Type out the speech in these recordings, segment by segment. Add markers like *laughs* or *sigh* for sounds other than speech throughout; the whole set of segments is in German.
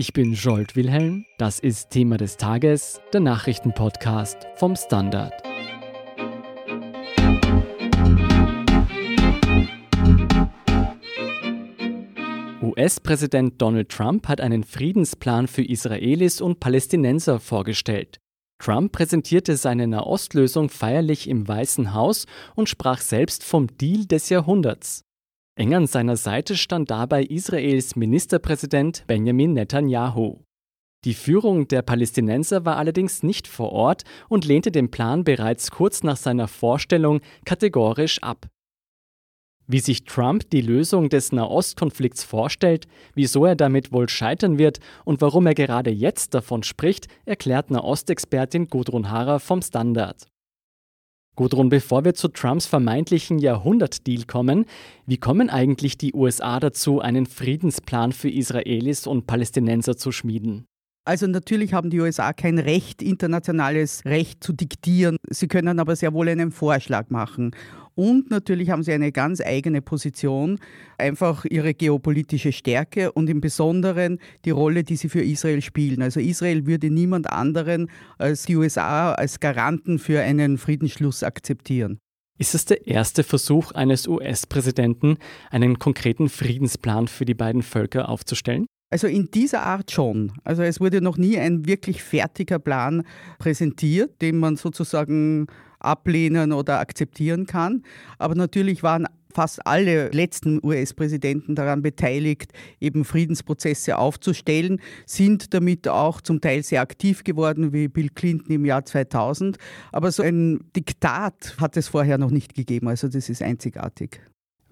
Ich bin Jolt Wilhelm, das ist Thema des Tages, der Nachrichtenpodcast vom Standard. US-Präsident Donald Trump hat einen Friedensplan für Israelis und Palästinenser vorgestellt. Trump präsentierte seine Nahostlösung feierlich im Weißen Haus und sprach selbst vom Deal des Jahrhunderts. Eng an seiner Seite stand dabei Israels Ministerpräsident Benjamin Netanyahu. Die Führung der Palästinenser war allerdings nicht vor Ort und lehnte den Plan bereits kurz nach seiner Vorstellung kategorisch ab. Wie sich Trump die Lösung des Nahostkonflikts vorstellt, wieso er damit wohl scheitern wird und warum er gerade jetzt davon spricht, erklärt Nahostexpertin Gudrun Harrer vom Standard. Gudrun, bevor wir zu Trumps vermeintlichen Jahrhundertdeal kommen, wie kommen eigentlich die USA dazu, einen Friedensplan für Israelis und Palästinenser zu schmieden? Also natürlich haben die USA kein Recht, internationales Recht zu diktieren. Sie können aber sehr wohl einen Vorschlag machen. Und natürlich haben sie eine ganz eigene Position, einfach ihre geopolitische Stärke und im Besonderen die Rolle, die sie für Israel spielen. Also Israel würde niemand anderen als die USA als Garanten für einen Friedensschluss akzeptieren. Ist es der erste Versuch eines US-Präsidenten, einen konkreten Friedensplan für die beiden Völker aufzustellen? Also in dieser Art schon. Also es wurde noch nie ein wirklich fertiger Plan präsentiert, den man sozusagen ablehnen oder akzeptieren kann. Aber natürlich waren fast alle letzten US-Präsidenten daran beteiligt, eben Friedensprozesse aufzustellen, sind damit auch zum Teil sehr aktiv geworden, wie Bill Clinton im Jahr 2000. Aber so ein Diktat hat es vorher noch nicht gegeben, also das ist einzigartig.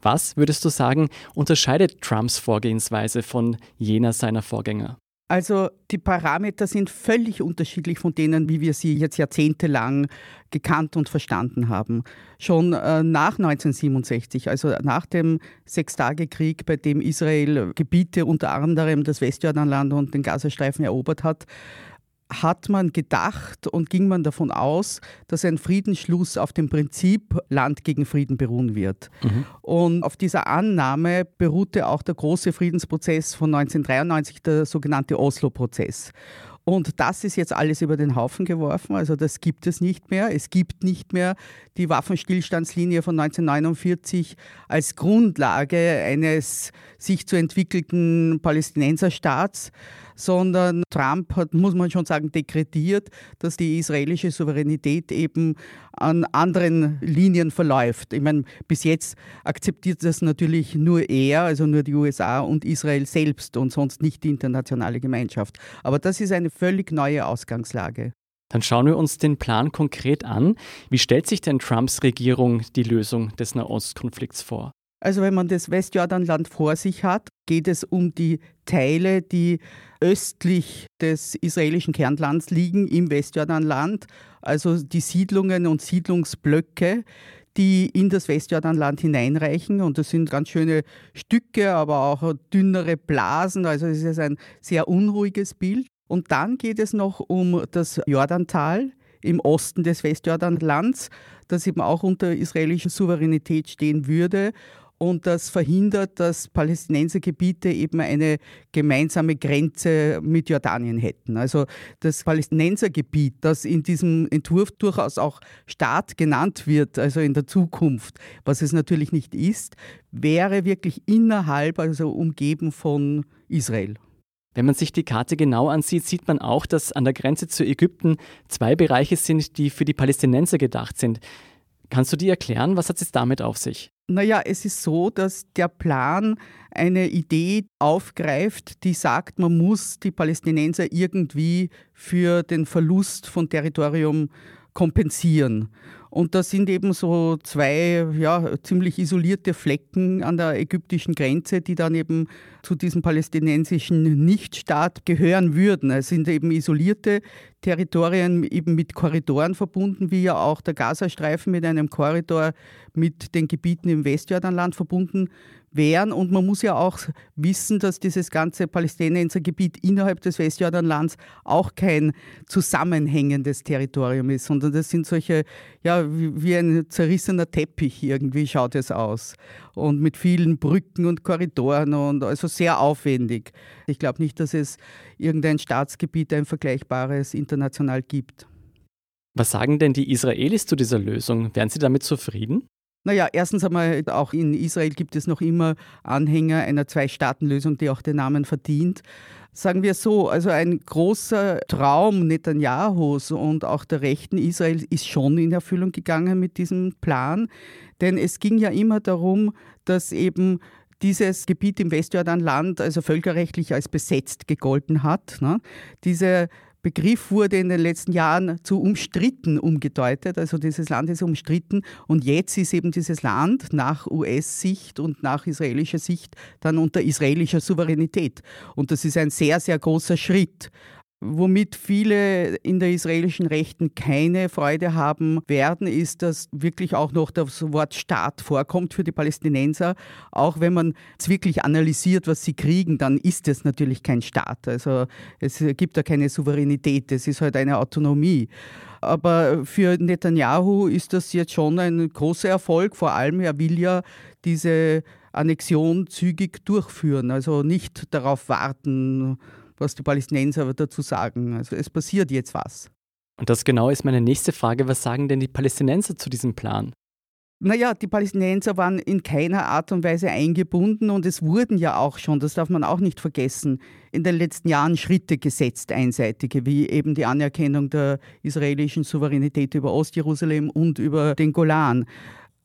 Was, würdest du sagen, unterscheidet Trumps Vorgehensweise von jener seiner Vorgänger? Also die Parameter sind völlig unterschiedlich von denen, wie wir sie jetzt jahrzehntelang gekannt und verstanden haben. Schon äh, nach 1967, also nach dem Sechstagekrieg, bei dem Israel Gebiete unter anderem das Westjordanland und den Gazastreifen erobert hat, hat man gedacht und ging man davon aus, dass ein Friedensschluss auf dem Prinzip Land gegen Frieden beruhen wird. Mhm. Und auf dieser Annahme beruhte auch der große Friedensprozess von 1993, der sogenannte Oslo-Prozess. Und das ist jetzt alles über den Haufen geworfen. Also das gibt es nicht mehr. Es gibt nicht mehr die Waffenstillstandslinie von 1949 als Grundlage eines sich zu entwickelten Palästinenserstaats, sondern Trump hat, muss man schon sagen, dekretiert, dass die israelische Souveränität eben an anderen Linien verläuft. Ich meine, bis jetzt akzeptiert das natürlich nur er, also nur die USA und Israel selbst und sonst nicht die internationale Gemeinschaft. Aber das ist eine völlig neue Ausgangslage. Dann schauen wir uns den Plan konkret an. Wie stellt sich denn Trumps Regierung die Lösung des Nahostkonflikts vor? Also wenn man das Westjordanland vor sich hat, geht es um die Teile, die östlich des israelischen Kernlands liegen, im Westjordanland, also die Siedlungen und Siedlungsblöcke, die in das Westjordanland hineinreichen. Und das sind ganz schöne Stücke, aber auch dünnere Blasen. Also es ist ein sehr unruhiges Bild. Und dann geht es noch um das Jordantal im Osten des Westjordanlands, das eben auch unter israelischer Souveränität stehen würde und das verhindert, dass Palästinensergebiete eben eine gemeinsame Grenze mit Jordanien hätten. Also das Palästinensergebiet, das in diesem Entwurf durchaus auch Staat genannt wird, also in der Zukunft, was es natürlich nicht ist, wäre wirklich innerhalb, also umgeben von Israel. Wenn man sich die Karte genau ansieht, sieht man auch, dass an der Grenze zu Ägypten zwei Bereiche sind, die für die Palästinenser gedacht sind. Kannst du dir erklären, was hat es damit auf sich? Naja, es ist so, dass der Plan eine Idee aufgreift, die sagt, man muss die Palästinenser irgendwie für den Verlust von Territorium kompensieren. Und das sind eben so zwei ja, ziemlich isolierte Flecken an der ägyptischen Grenze, die dann eben zu diesem palästinensischen Nichtstaat gehören würden. Es sind eben isolierte Territorien eben mit Korridoren verbunden, wie ja auch der Gazastreifen mit einem Korridor mit den Gebieten im Westjordanland verbunden wären. Und man muss ja auch wissen, dass dieses ganze Palästinensergebiet innerhalb des Westjordanlands auch kein zusammenhängendes Territorium ist, sondern das sind solche, ja, wie, wie ein zerrissener Teppich irgendwie schaut es aus. Und mit vielen Brücken und Korridoren und also sehr aufwendig. Ich glaube nicht, dass es irgendein Staatsgebiet, ein vergleichbares international gibt. Was sagen denn die Israelis zu dieser Lösung? Wären sie damit zufrieden? Naja, erstens einmal, auch in Israel gibt es noch immer Anhänger einer Zwei-Staaten-Lösung, die auch den Namen verdient. Sagen wir so, also ein großer Traum Netanyahus und auch der Rechten Israel ist schon in Erfüllung gegangen mit diesem Plan. Denn es ging ja immer darum, dass eben dieses Gebiet im Westjordanland also völkerrechtlich als besetzt gegolten hat. Ne? Diese Begriff wurde in den letzten Jahren zu umstritten umgedeutet. Also dieses Land ist umstritten und jetzt ist eben dieses Land nach US-Sicht und nach israelischer Sicht dann unter israelischer Souveränität. Und das ist ein sehr, sehr großer Schritt. Womit viele in der israelischen Rechten keine Freude haben werden, ist, dass wirklich auch noch das Wort Staat vorkommt für die Palästinenser. Auch wenn man es wirklich analysiert, was sie kriegen, dann ist es natürlich kein Staat. Also es gibt da keine Souveränität, es ist halt eine Autonomie. Aber für Netanyahu ist das jetzt schon ein großer Erfolg. Vor allem, er will ja diese Annexion zügig durchführen, also nicht darauf warten, was die Palästinenser dazu sagen. Also es passiert jetzt was. Und das genau ist meine nächste Frage. Was sagen denn die Palästinenser zu diesem Plan? Naja, die Palästinenser waren in keiner Art und Weise eingebunden und es wurden ja auch schon, das darf man auch nicht vergessen, in den letzten Jahren Schritte gesetzt, einseitige, wie eben die Anerkennung der israelischen Souveränität über Ostjerusalem und über den Golan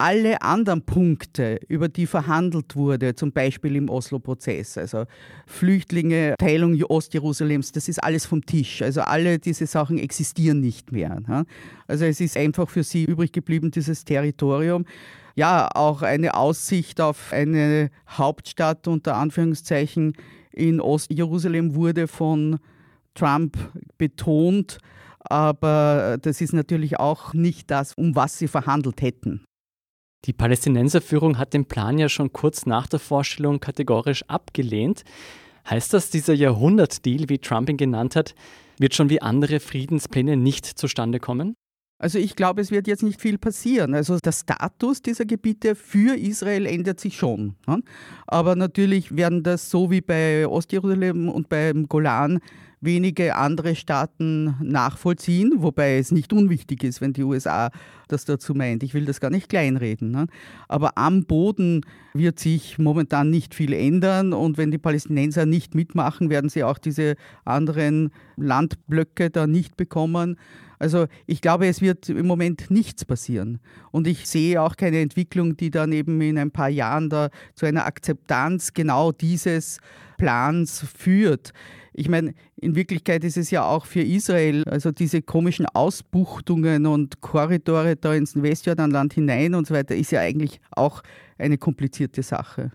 alle anderen Punkte, über die verhandelt wurde, zum Beispiel im Oslo-Prozess, also Flüchtlinge, Teilung Ostjerusalems, das ist alles vom Tisch. Also alle diese Sachen existieren nicht mehr. Also es ist einfach für sie übrig geblieben, dieses Territorium. Ja, auch eine Aussicht auf eine Hauptstadt unter Anführungszeichen in Ostjerusalem wurde von Trump betont. Aber das ist natürlich auch nicht das, um was sie verhandelt hätten. Die Palästinenserführung hat den Plan ja schon kurz nach der Vorstellung kategorisch abgelehnt. Heißt das, dieser Jahrhundertdeal, wie Trump ihn genannt hat, wird schon wie andere Friedenspläne nicht zustande kommen? Also ich glaube, es wird jetzt nicht viel passieren. Also der Status dieser Gebiete für Israel ändert sich schon. Aber natürlich werden das so wie bei Ostjerusalem und beim Golan wenige andere Staaten nachvollziehen, wobei es nicht unwichtig ist, wenn die USA das dazu meint. Ich will das gar nicht kleinreden. Ne? Aber am Boden wird sich momentan nicht viel ändern und wenn die Palästinenser nicht mitmachen, werden sie auch diese anderen Landblöcke da nicht bekommen. Also ich glaube, es wird im Moment nichts passieren. Und ich sehe auch keine Entwicklung, die dann eben in ein paar Jahren da zu einer Akzeptanz genau dieses Plans führt. Ich meine, in Wirklichkeit ist es ja auch für Israel, also diese komischen Ausbuchtungen und Korridore da ins Westjordanland hinein und so weiter, ist ja eigentlich auch eine komplizierte Sache.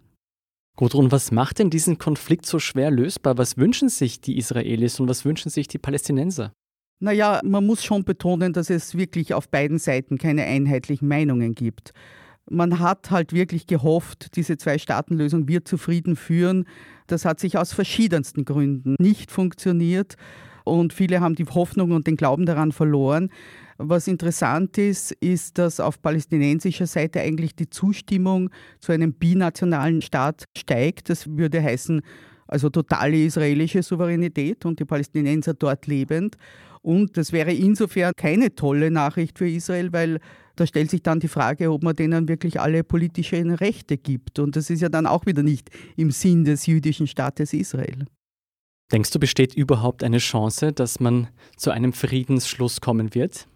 Gudrun, was macht denn diesen Konflikt so schwer lösbar? Was wünschen sich die Israelis und was wünschen sich die Palästinenser? Naja, man muss schon betonen, dass es wirklich auf beiden Seiten keine einheitlichen Meinungen gibt. Man hat halt wirklich gehofft, diese Zwei-Staaten-Lösung wird zu Frieden führen. Das hat sich aus verschiedensten Gründen nicht funktioniert und viele haben die Hoffnung und den Glauben daran verloren. Was interessant ist, ist, dass auf palästinensischer Seite eigentlich die Zustimmung zu einem binationalen Staat steigt. Das würde heißen, also totale israelische Souveränität und die Palästinenser dort lebend. Und das wäre insofern keine tolle Nachricht für Israel, weil da stellt sich dann die Frage, ob man denen wirklich alle politischen Rechte gibt. Und das ist ja dann auch wieder nicht im Sinn des jüdischen Staates Israel. Denkst du, besteht überhaupt eine Chance, dass man zu einem Friedensschluss kommen wird?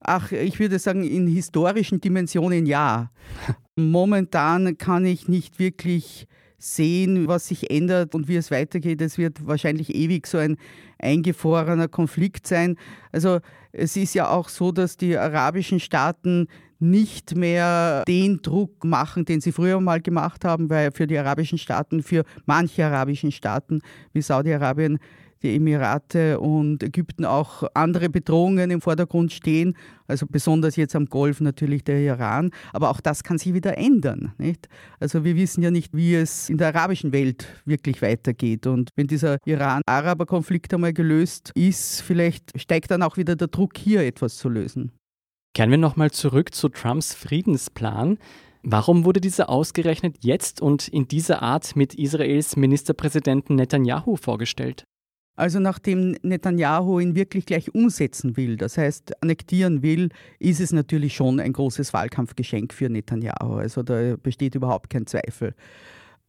Ach, ich würde sagen, in historischen Dimensionen ja. *laughs* Momentan kann ich nicht wirklich sehen, was sich ändert und wie es weitergeht. Es wird wahrscheinlich ewig so ein eingefrorener Konflikt sein. Also es ist ja auch so, dass die arabischen Staaten nicht mehr den Druck machen, den sie früher mal gemacht haben, weil für die arabischen Staaten, für manche arabischen Staaten wie Saudi-Arabien, die Emirate und Ägypten auch andere Bedrohungen im Vordergrund stehen. Also besonders jetzt am Golf natürlich der Iran. Aber auch das kann sich wieder ändern. Nicht? Also wir wissen ja nicht, wie es in der arabischen Welt wirklich weitergeht. Und wenn dieser Iran-Araber-Konflikt einmal gelöst ist, vielleicht steigt dann auch wieder der Druck, hier etwas zu lösen. Kehren wir nochmal zurück zu Trumps Friedensplan. Warum wurde dieser ausgerechnet jetzt und in dieser Art mit Israels Ministerpräsidenten Netanyahu vorgestellt? Also nachdem Netanyahu ihn wirklich gleich umsetzen will, das heißt annektieren will, ist es natürlich schon ein großes Wahlkampfgeschenk für Netanyahu. Also da besteht überhaupt kein Zweifel.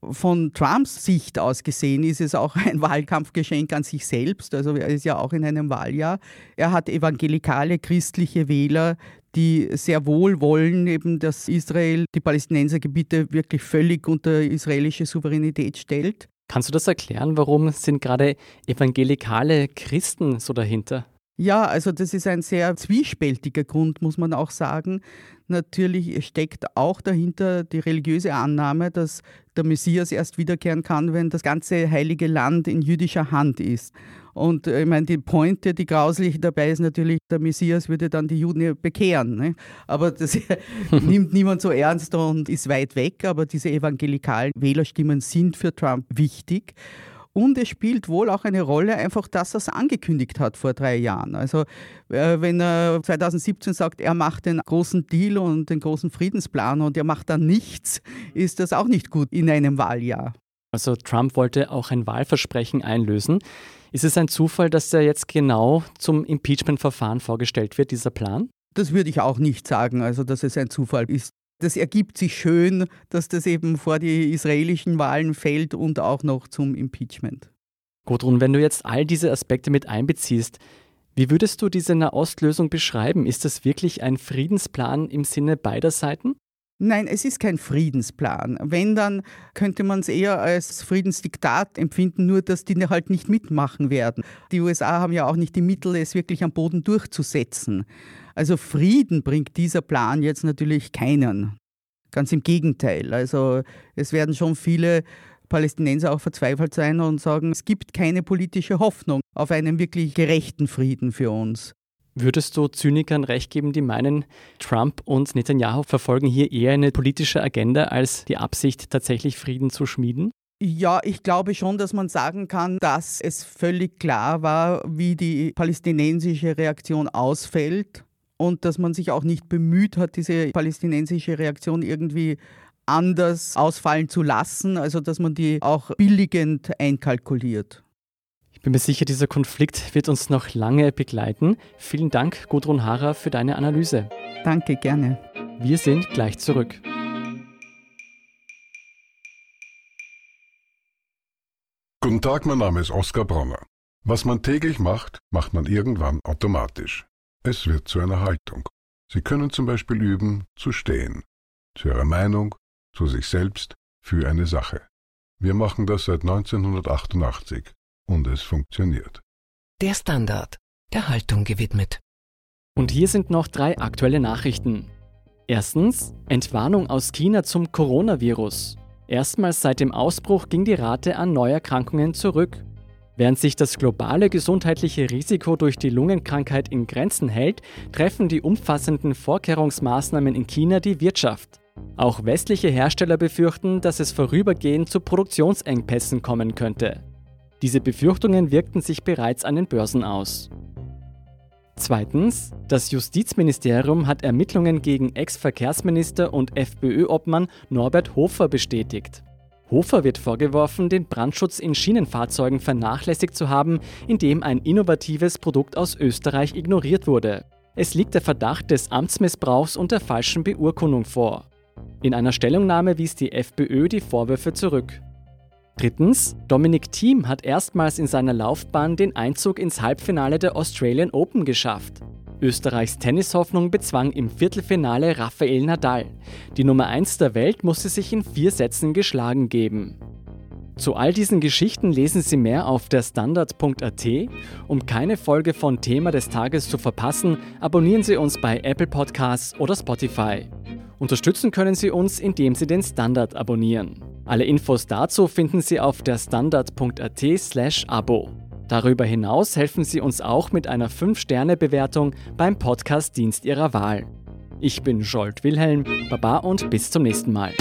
Von Trumps Sicht aus gesehen ist es auch ein *laughs* Wahlkampfgeschenk an sich selbst. Also er ist ja auch in einem Wahljahr. Er hat evangelikale christliche Wähler, die sehr wohl wollen, eben, dass Israel die Palästinensergebiete wirklich völlig unter israelische Souveränität stellt. Kannst du das erklären? Warum sind gerade evangelikale Christen so dahinter? Ja, also das ist ein sehr zwiespältiger Grund, muss man auch sagen. Natürlich steckt auch dahinter die religiöse Annahme, dass der Messias erst wiederkehren kann, wenn das ganze heilige Land in jüdischer Hand ist. Und äh, ich meine, die Pointe, die grauslich dabei ist natürlich, der Messias würde dann die Juden bekehren. Ne? Aber das *laughs* nimmt niemand so ernst und ist weit weg. Aber diese evangelikalen Wählerstimmen sind für Trump wichtig. Und es spielt wohl auch eine Rolle, einfach, dass er es angekündigt hat vor drei Jahren. Also äh, wenn er 2017 sagt, er macht den großen Deal und den großen Friedensplan und er macht dann nichts, ist das auch nicht gut in einem Wahljahr. Also Trump wollte auch ein Wahlversprechen einlösen. Ist es ein Zufall, dass der jetzt genau zum Impeachment-Verfahren vorgestellt wird, dieser Plan? Das würde ich auch nicht sagen, also dass es ein Zufall ist. Das ergibt sich schön, dass das eben vor die israelischen Wahlen fällt und auch noch zum Impeachment. Gudrun, wenn du jetzt all diese Aspekte mit einbeziehst, wie würdest du diese Nahostlösung beschreiben? Ist das wirklich ein Friedensplan im Sinne beider Seiten? Nein, es ist kein Friedensplan. Wenn, dann könnte man es eher als Friedensdiktat empfinden, nur dass die halt nicht mitmachen werden. Die USA haben ja auch nicht die Mittel, es wirklich am Boden durchzusetzen. Also Frieden bringt dieser Plan jetzt natürlich keinen. Ganz im Gegenteil. Also es werden schon viele Palästinenser auch verzweifelt sein und sagen, es gibt keine politische Hoffnung auf einen wirklich gerechten Frieden für uns. Würdest du Zynikern recht geben, die meinen, Trump und Netanyahu verfolgen hier eher eine politische Agenda als die Absicht, tatsächlich Frieden zu schmieden? Ja, ich glaube schon, dass man sagen kann, dass es völlig klar war, wie die palästinensische Reaktion ausfällt und dass man sich auch nicht bemüht hat, diese palästinensische Reaktion irgendwie anders ausfallen zu lassen, also dass man die auch billigend einkalkuliert. Ich bin mir sicher, dieser Konflikt wird uns noch lange begleiten. Vielen Dank, Gudrun Hara, für deine Analyse. Danke, gerne. Wir sind gleich zurück. Guten Tag, mein Name ist Oskar Bronner. Was man täglich macht, macht man irgendwann automatisch. Es wird zu einer Haltung. Sie können zum Beispiel üben, zu stehen. Zu Ihrer Meinung, zu sich selbst, für eine Sache. Wir machen das seit 1988 und es funktioniert. Der Standard, der Haltung gewidmet. Und hier sind noch drei aktuelle Nachrichten. Erstens, Entwarnung aus China zum Coronavirus. Erstmals seit dem Ausbruch ging die Rate an Neuerkrankungen zurück. Während sich das globale gesundheitliche Risiko durch die Lungenkrankheit in Grenzen hält, treffen die umfassenden Vorkehrungsmaßnahmen in China die Wirtschaft. Auch westliche Hersteller befürchten, dass es vorübergehend zu Produktionsengpässen kommen könnte. Diese Befürchtungen wirkten sich bereits an den Börsen aus. Zweitens, das Justizministerium hat Ermittlungen gegen Ex-Verkehrsminister und FPÖ-Obmann Norbert Hofer bestätigt. Hofer wird vorgeworfen, den Brandschutz in Schienenfahrzeugen vernachlässigt zu haben, indem ein innovatives Produkt aus Österreich ignoriert wurde. Es liegt der Verdacht des Amtsmissbrauchs und der falschen Beurkundung vor. In einer Stellungnahme wies die FPÖ die Vorwürfe zurück. Drittens, Dominic Thiem hat erstmals in seiner Laufbahn den Einzug ins Halbfinale der Australian Open geschafft. Österreichs Tennishoffnung bezwang im Viertelfinale Rafael Nadal. Die Nummer 1 der Welt musste sich in vier Sätzen geschlagen geben. Zu all diesen Geschichten lesen Sie mehr auf der Standard.at. Um keine Folge von Thema des Tages zu verpassen, abonnieren Sie uns bei Apple Podcasts oder Spotify. Unterstützen können Sie uns, indem Sie den Standard abonnieren. Alle Infos dazu finden Sie auf der standard.at/abo. Darüber hinaus helfen Sie uns auch mit einer 5-Sterne-Bewertung beim Podcast-Dienst Ihrer Wahl. Ich bin Jolt Wilhelm, Baba und bis zum nächsten Mal.